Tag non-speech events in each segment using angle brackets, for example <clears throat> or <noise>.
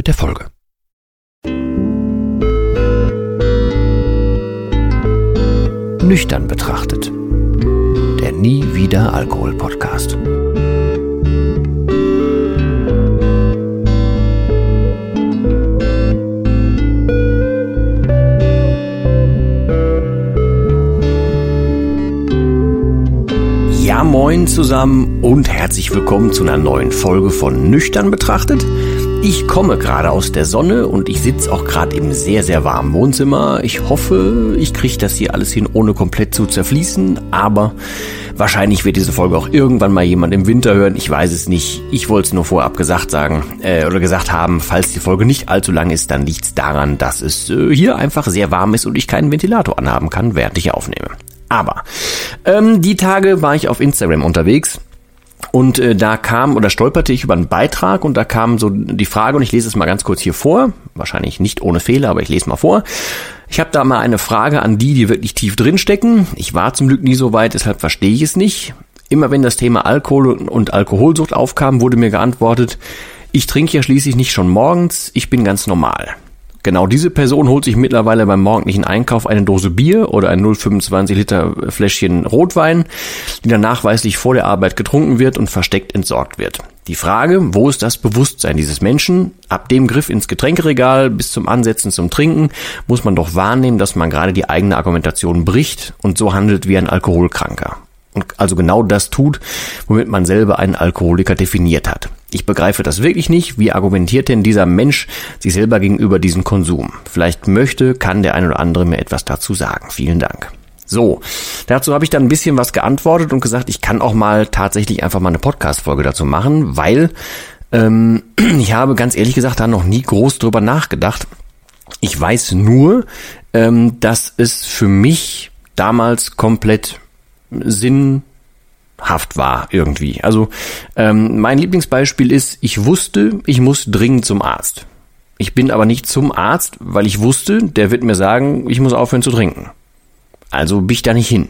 mit der Folge. Nüchtern betrachtet. Der Nie wieder Alkohol Podcast. Ja, moin zusammen und herzlich willkommen zu einer neuen Folge von Nüchtern betrachtet. Ich komme gerade aus der Sonne und ich sitze auch gerade im sehr, sehr warmen Wohnzimmer. Ich hoffe, ich kriege das hier alles hin, ohne komplett zu zerfließen. Aber wahrscheinlich wird diese Folge auch irgendwann mal jemand im Winter hören. Ich weiß es nicht. Ich wollte es nur vorab gesagt sagen äh, oder gesagt haben, falls die Folge nicht allzu lang ist, dann liegt es daran, dass es äh, hier einfach sehr warm ist und ich keinen Ventilator anhaben kann, während ich aufnehme. Aber ähm, die Tage war ich auf Instagram unterwegs und äh, da kam oder stolperte ich über einen Beitrag und da kam so die Frage, und ich lese es mal ganz kurz hier vor, wahrscheinlich nicht ohne Fehler, aber ich lese mal vor. Ich habe da mal eine Frage an die, die wirklich tief drinstecken. Ich war zum Glück nie so weit, deshalb verstehe ich es nicht. Immer wenn das Thema Alkohol und Alkoholsucht aufkam, wurde mir geantwortet, ich trinke ja schließlich nicht schon morgens, ich bin ganz normal. Genau diese Person holt sich mittlerweile beim morgendlichen Einkauf eine Dose Bier oder ein 0,25 Liter Fläschchen Rotwein, die dann nachweislich vor der Arbeit getrunken wird und versteckt entsorgt wird. Die Frage, wo ist das Bewusstsein dieses Menschen? Ab dem Griff ins Getränkeregal bis zum Ansetzen zum Trinken muss man doch wahrnehmen, dass man gerade die eigene Argumentation bricht und so handelt wie ein Alkoholkranker und also genau das tut, womit man selber einen Alkoholiker definiert hat. Ich begreife das wirklich nicht. Wie argumentiert denn dieser Mensch sich selber gegenüber diesem Konsum? Vielleicht möchte, kann der ein oder andere mir etwas dazu sagen. Vielen Dank. So, dazu habe ich dann ein bisschen was geantwortet und gesagt, ich kann auch mal tatsächlich einfach mal eine Podcast-Folge dazu machen, weil ähm, <clears throat> ich habe ganz ehrlich gesagt da noch nie groß drüber nachgedacht. Ich weiß nur, ähm, dass es für mich damals komplett sinnhaft war irgendwie. Also ähm, mein Lieblingsbeispiel ist, ich wusste, ich muss dringend zum Arzt. Ich bin aber nicht zum Arzt, weil ich wusste, der wird mir sagen, ich muss aufhören zu trinken. Also bin ich da nicht hin.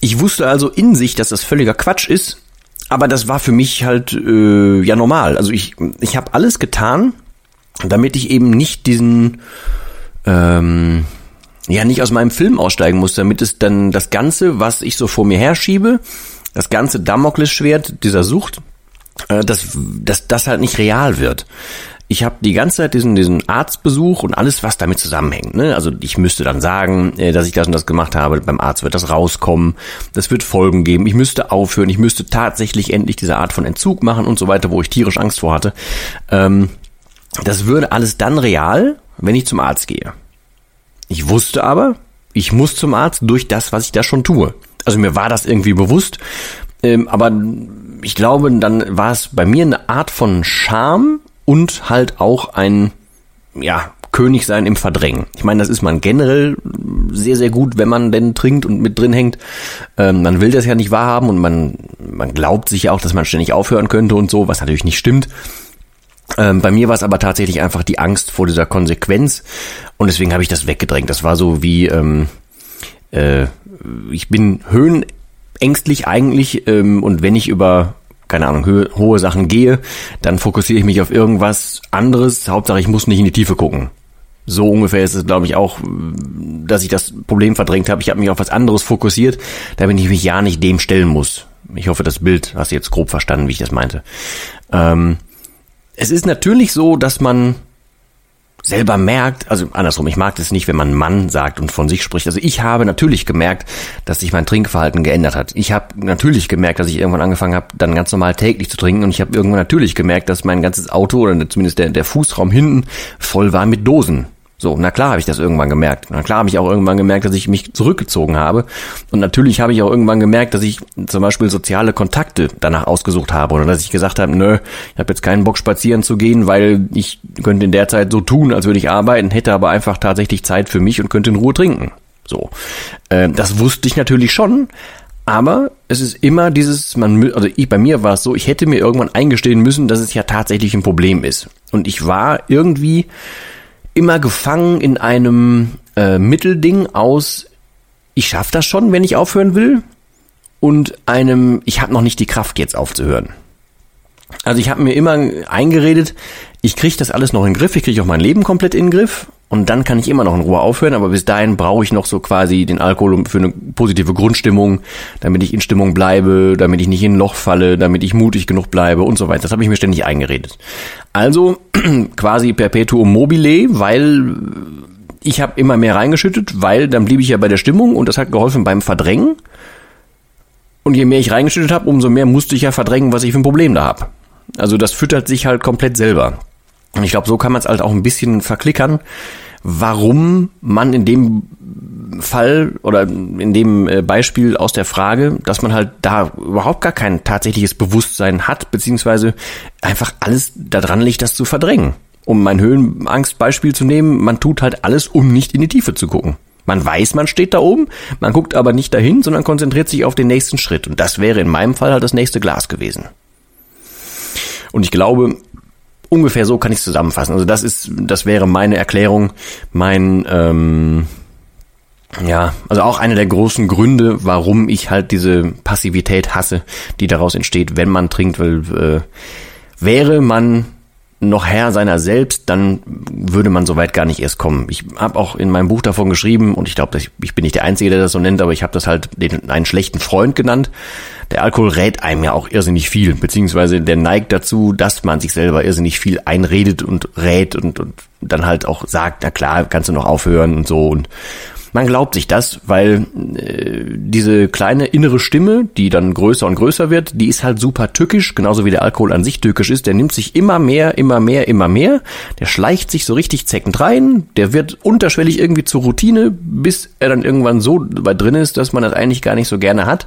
Ich wusste also in sich, dass das völliger Quatsch ist, aber das war für mich halt äh, ja normal. Also ich, ich habe alles getan, damit ich eben nicht diesen ähm, ja nicht aus meinem Film aussteigen muss, damit es dann das Ganze, was ich so vor mir herschiebe, das ganze Damoklesschwert dieser Sucht, äh, dass, dass das halt nicht real wird. Ich habe die ganze Zeit diesen, diesen Arztbesuch und alles, was damit zusammenhängt. Ne? Also ich müsste dann sagen, äh, dass ich das und das gemacht habe. Beim Arzt wird das rauskommen. Das wird Folgen geben. Ich müsste aufhören. Ich müsste tatsächlich endlich diese Art von Entzug machen und so weiter, wo ich tierisch Angst vor hatte. Ähm, das würde alles dann real, wenn ich zum Arzt gehe. Ich wusste aber, ich muss zum Arzt durch das, was ich da schon tue. Also mir war das irgendwie bewusst, ähm, aber ich glaube, dann war es bei mir eine Art von Scham und halt auch ein, ja, König sein im Verdrängen. Ich meine, das ist man generell sehr, sehr gut, wenn man denn trinkt und mit drin hängt. Ähm, man will das ja nicht wahrhaben und man, man glaubt sich ja auch, dass man ständig aufhören könnte und so, was natürlich nicht stimmt. Ähm, bei mir war es aber tatsächlich einfach die Angst vor dieser Konsequenz und deswegen habe ich das weggedrängt. Das war so wie, ähm, äh, ich bin höhenängstlich eigentlich ähm, und wenn ich über keine Ahnung, hohe, hohe Sachen gehe, dann fokussiere ich mich auf irgendwas anderes. Hauptsache, ich muss nicht in die Tiefe gucken. So ungefähr ist es, glaube ich, auch, dass ich das Problem verdrängt habe. Ich habe mich auf was anderes fokussiert, damit ich mich ja nicht dem stellen muss. Ich hoffe, das Bild hast du jetzt grob verstanden, wie ich das meinte. Ähm, es ist natürlich so, dass man selber merkt, also andersrum, ich mag das nicht, wenn man Mann sagt und von sich spricht. Also ich habe natürlich gemerkt, dass sich mein Trinkverhalten geändert hat. Ich habe natürlich gemerkt, dass ich irgendwann angefangen habe, dann ganz normal täglich zu trinken und ich habe irgendwann natürlich gemerkt, dass mein ganzes Auto oder zumindest der, der Fußraum hinten voll war mit Dosen. So, na klar habe ich das irgendwann gemerkt. Na klar habe ich auch irgendwann gemerkt, dass ich mich zurückgezogen habe. Und natürlich habe ich auch irgendwann gemerkt, dass ich zum Beispiel soziale Kontakte danach ausgesucht habe oder dass ich gesagt habe, nö, ich habe jetzt keinen Bock spazieren zu gehen, weil ich könnte in der Zeit so tun, als würde ich arbeiten, hätte aber einfach tatsächlich Zeit für mich und könnte in Ruhe trinken. So, äh, das wusste ich natürlich schon. Aber es ist immer dieses, man, also ich, bei mir war es so, ich hätte mir irgendwann eingestehen müssen, dass es ja tatsächlich ein Problem ist. Und ich war irgendwie, immer gefangen in einem äh, Mittelding aus, ich schaffe das schon, wenn ich aufhören will, und einem, ich habe noch nicht die Kraft, jetzt aufzuhören. Also ich habe mir immer eingeredet, ich kriege das alles noch in den Griff, ich kriege auch mein Leben komplett in den Griff und dann kann ich immer noch in Ruhe aufhören, aber bis dahin brauche ich noch so quasi den Alkohol für eine positive Grundstimmung, damit ich in Stimmung bleibe, damit ich nicht in ein Loch falle, damit ich mutig genug bleibe und so weiter. Das habe ich mir ständig eingeredet. Also <clears throat> quasi perpetuum mobile, weil ich habe immer mehr reingeschüttet, weil dann blieb ich ja bei der Stimmung und das hat geholfen beim Verdrängen. Und je mehr ich reingeschüttet habe, umso mehr musste ich ja verdrängen, was ich für ein Problem da habe. Also das füttert sich halt komplett selber. Und ich glaube, so kann man es halt auch ein bisschen verklickern, warum man in dem Fall oder in dem äh, Beispiel aus der Frage, dass man halt da überhaupt gar kein tatsächliches Bewusstsein hat, beziehungsweise einfach alles daran liegt, das zu verdrängen. Um mein Höhenangstbeispiel zu nehmen, man tut halt alles, um nicht in die Tiefe zu gucken. Man weiß, man steht da oben, man guckt aber nicht dahin, sondern konzentriert sich auf den nächsten Schritt. Und das wäre in meinem Fall halt das nächste Glas gewesen. Und ich glaube, ungefähr so kann ich es zusammenfassen. Also das ist, das wäre meine Erklärung, mein ähm, ja, also auch einer der großen Gründe, warum ich halt diese Passivität hasse, die daraus entsteht, wenn man trinkt, weil äh, wäre man noch Herr seiner selbst, dann würde man soweit gar nicht erst kommen. Ich habe auch in meinem Buch davon geschrieben und ich glaube, ich bin nicht der Einzige, der das so nennt, aber ich habe das halt den, einen schlechten Freund genannt. Der Alkohol rät einem ja auch irrsinnig viel, beziehungsweise der neigt dazu, dass man sich selber irrsinnig viel einredet und rät und, und dann halt auch sagt, na klar, kannst du noch aufhören und so und man glaubt sich das, weil äh, diese kleine innere Stimme, die dann größer und größer wird, die ist halt super tückisch, genauso wie der Alkohol an sich tückisch ist. Der nimmt sich immer mehr, immer mehr, immer mehr. Der schleicht sich so richtig zeckend rein. Der wird unterschwellig irgendwie zur Routine, bis er dann irgendwann so weit drin ist, dass man das eigentlich gar nicht so gerne hat.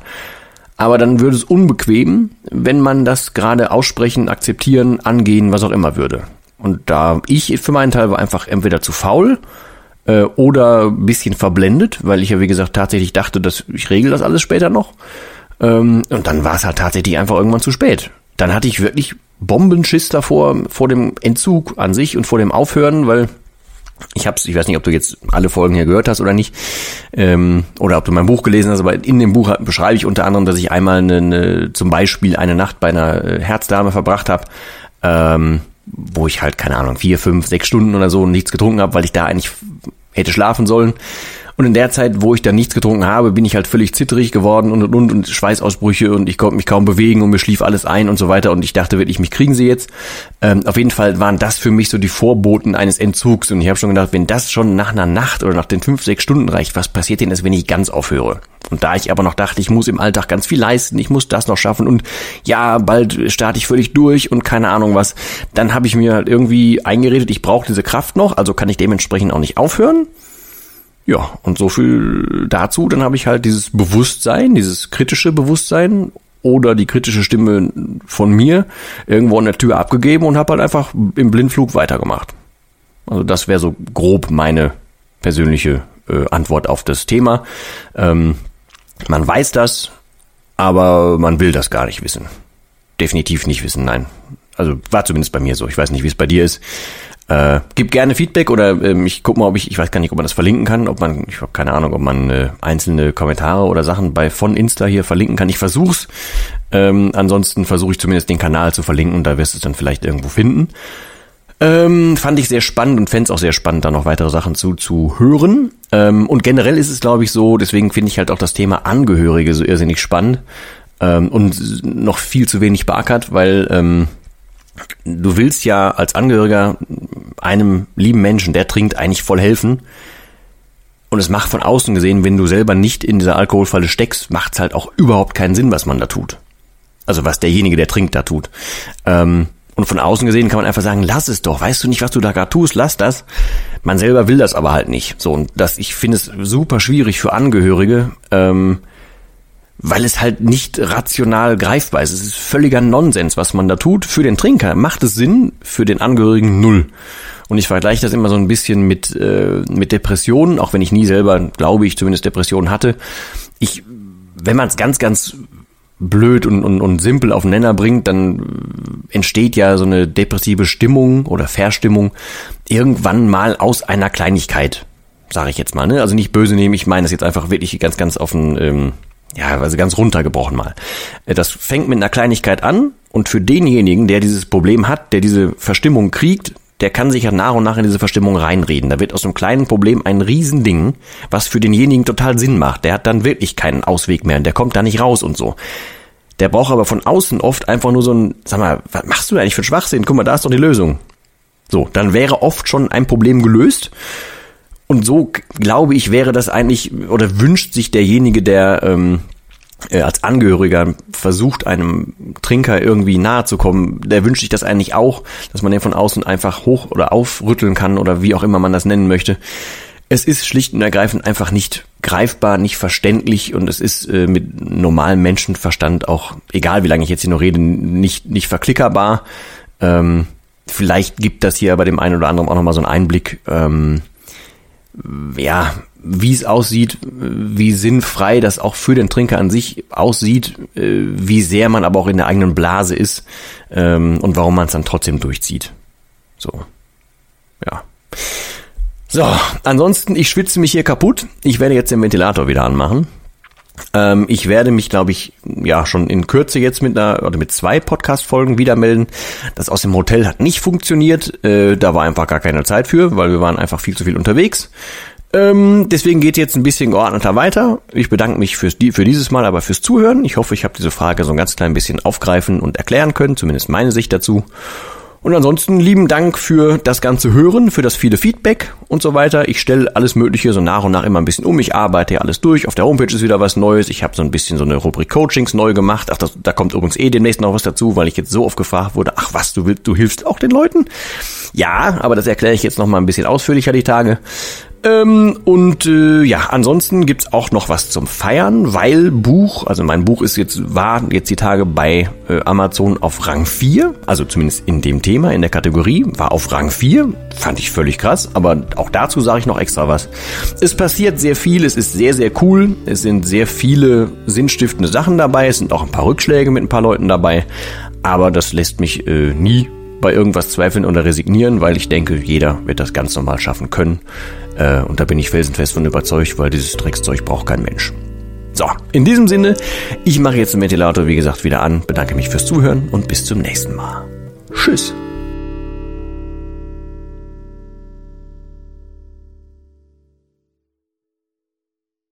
Aber dann würde es unbequem, wenn man das gerade aussprechen, akzeptieren, angehen, was auch immer würde. Und da ich für meinen Teil war einfach entweder zu faul äh, oder bisschen verblendet, weil ich ja wie gesagt tatsächlich dachte, dass ich regel das alles später noch. Ähm, und dann war es halt tatsächlich einfach irgendwann zu spät. Dann hatte ich wirklich Bombenschiss davor, vor dem Entzug an sich und vor dem Aufhören, weil ich hab's, ich weiß nicht, ob du jetzt alle Folgen hier gehört hast oder nicht, ähm, oder ob du mein Buch gelesen hast, aber in dem Buch beschreibe ich unter anderem, dass ich einmal eine, eine, zum Beispiel eine Nacht bei einer äh, Herzdame verbracht habe, ähm, wo ich halt, keine Ahnung, vier, fünf, sechs Stunden oder so nichts getrunken habe, weil ich da eigentlich hätte schlafen sollen. Und in der Zeit, wo ich dann nichts getrunken habe, bin ich halt völlig zitterig geworden und und und, und Schweißausbrüche und ich konnte mich kaum bewegen und mir schlief alles ein und so weiter und ich dachte wirklich, mich kriegen sie jetzt. Ähm, auf jeden Fall waren das für mich so die Vorboten eines Entzugs und ich habe schon gedacht, wenn das schon nach einer Nacht oder nach den fünf, sechs Stunden reicht, was passiert denn, wenn ich ganz aufhöre? Und da ich aber noch dachte, ich muss im Alltag ganz viel leisten, ich muss das noch schaffen und ja, bald starte ich völlig durch und keine Ahnung was, dann habe ich mir halt irgendwie eingeredet, ich brauche diese Kraft noch, also kann ich dementsprechend auch nicht aufhören. Ja, und so viel dazu. Dann habe ich halt dieses Bewusstsein, dieses kritische Bewusstsein oder die kritische Stimme von mir irgendwo an der Tür abgegeben und habe halt einfach im Blindflug weitergemacht. Also das wäre so grob meine persönliche äh, Antwort auf das Thema. Ähm, man weiß das, aber man will das gar nicht wissen. Definitiv nicht wissen, nein. Also war zumindest bei mir so. Ich weiß nicht, wie es bei dir ist. Äh, gib gerne Feedback oder ähm, ich guck mal, ob ich, ich weiß gar nicht, ob man das verlinken kann, ob man, ich habe keine Ahnung, ob man äh, einzelne Kommentare oder Sachen bei von Insta hier verlinken kann. Ich versuch's. Ähm, ansonsten versuche ich zumindest den Kanal zu verlinken, da wirst du es dann vielleicht irgendwo finden. Ähm, fand ich sehr spannend und fände auch sehr spannend, da noch weitere Sachen zu, zu hören. Ähm, und generell ist es, glaube ich, so, deswegen finde ich halt auch das Thema Angehörige so irrsinnig spannend ähm, und noch viel zu wenig beackert, weil ähm, du willst ja als Angehöriger einem lieben Menschen, der trinkt, eigentlich voll helfen. Und es macht von außen gesehen, wenn du selber nicht in dieser Alkoholfalle steckst, macht es halt auch überhaupt keinen Sinn, was man da tut. Also was derjenige, der trinkt, da tut. Ähm, Und von außen gesehen kann man einfach sagen, lass es doch, weißt du nicht, was du da gerade tust, lass das. Man selber will das aber halt nicht. So, und das, ich finde es super schwierig für Angehörige, ähm, weil es halt nicht rational greifbar ist. Es ist völliger Nonsens, was man da tut. Für den Trinker macht es Sinn, für den Angehörigen null. Und ich vergleiche das immer so ein bisschen mit, äh, mit Depressionen, auch wenn ich nie selber, glaube ich, zumindest Depressionen hatte. Ich, wenn man es ganz, ganz blöd und, und, und simpel auf den Nenner bringt, dann entsteht ja so eine depressive Stimmung oder Verstimmung irgendwann mal aus einer Kleinigkeit, sage ich jetzt mal. Ne? Also nicht böse nehmen, ich meine das jetzt einfach wirklich ganz, ganz auf den, ähm, ja, also ganz runtergebrochen mal. Äh, das fängt mit einer Kleinigkeit an und für denjenigen, der dieses Problem hat, der diese Verstimmung kriegt, der kann sich ja nach und nach in diese Verstimmung reinreden. Da wird aus einem kleinen Problem ein Riesending, was für denjenigen total Sinn macht. Der hat dann wirklich keinen Ausweg mehr und der kommt da nicht raus und so. Der braucht aber von außen oft einfach nur so ein, sag mal, was machst du eigentlich für Schwachsinn? Guck mal, da ist doch die Lösung. So, dann wäre oft schon ein Problem gelöst. Und so, glaube ich, wäre das eigentlich, oder wünscht sich derjenige, der ähm, äh, als Angehöriger versucht, einem Trinker irgendwie nahe zu kommen, der wünscht sich das eigentlich auch, dass man den von außen einfach hoch oder aufrütteln kann oder wie auch immer man das nennen möchte. Es ist schlicht und ergreifend einfach nicht greifbar, nicht verständlich und es ist äh, mit normalem Menschenverstand auch, egal wie lange ich jetzt hier noch rede, nicht, nicht verklickerbar. Ähm, vielleicht gibt das hier bei dem einen oder anderen auch nochmal so einen Einblick, ähm, ja, wie es aussieht, wie sinnfrei das auch für den Trinker an sich aussieht, äh, wie sehr man aber auch in der eigenen Blase ist ähm, und warum man es dann trotzdem durchzieht. So, ja. So, ansonsten, ich schwitze mich hier kaputt. Ich werde jetzt den Ventilator wieder anmachen. Ähm, ich werde mich, glaube ich, ja schon in Kürze jetzt mit einer oder mit zwei Podcast-Folgen wieder melden. Das aus dem Hotel hat nicht funktioniert. Äh, da war einfach gar keine Zeit für, weil wir waren einfach viel zu viel unterwegs. Ähm, deswegen geht jetzt ein bisschen geordneter weiter. Ich bedanke mich fürs, für dieses Mal aber fürs Zuhören. Ich hoffe, ich habe diese Frage so ein ganz klein bisschen aufgreifen und erklären können, zumindest meine Sicht dazu. Und ansonsten lieben Dank für das ganze Hören, für das viele Feedback und so weiter. Ich stelle alles Mögliche so nach und nach immer ein bisschen um. Ich arbeite ja alles durch. Auf der Homepage ist wieder was Neues. Ich habe so ein bisschen so eine Rubrik Coachings neu gemacht. Ach, das, da kommt übrigens eh demnächst noch was dazu, weil ich jetzt so oft gefragt wurde, ach was, du willst, du hilfst auch den Leuten? Ja, aber das erkläre ich jetzt noch mal ein bisschen ausführlicher die Tage. Ähm, und äh, ja, ansonsten gibt's auch noch was zum Feiern, weil Buch, also mein Buch ist jetzt, war jetzt die Tage bei äh, Amazon auf Rang 4, also zumindest in dem Thema, in der Kategorie, war auf Rang 4, fand ich völlig krass, aber auch dazu sage ich noch extra was. Es passiert sehr viel, es ist sehr, sehr cool, es sind sehr viele sinnstiftende Sachen dabei, es sind auch ein paar Rückschläge mit ein paar Leuten dabei, aber das lässt mich äh, nie bei irgendwas zweifeln oder resignieren, weil ich denke, jeder wird das ganz normal schaffen können. Äh, und da bin ich felsenfest von überzeugt, weil dieses Dreckszeug braucht kein Mensch. So, in diesem Sinne, ich mache jetzt den Ventilator, wie gesagt, wieder an, bedanke mich fürs Zuhören und bis zum nächsten Mal. Tschüss.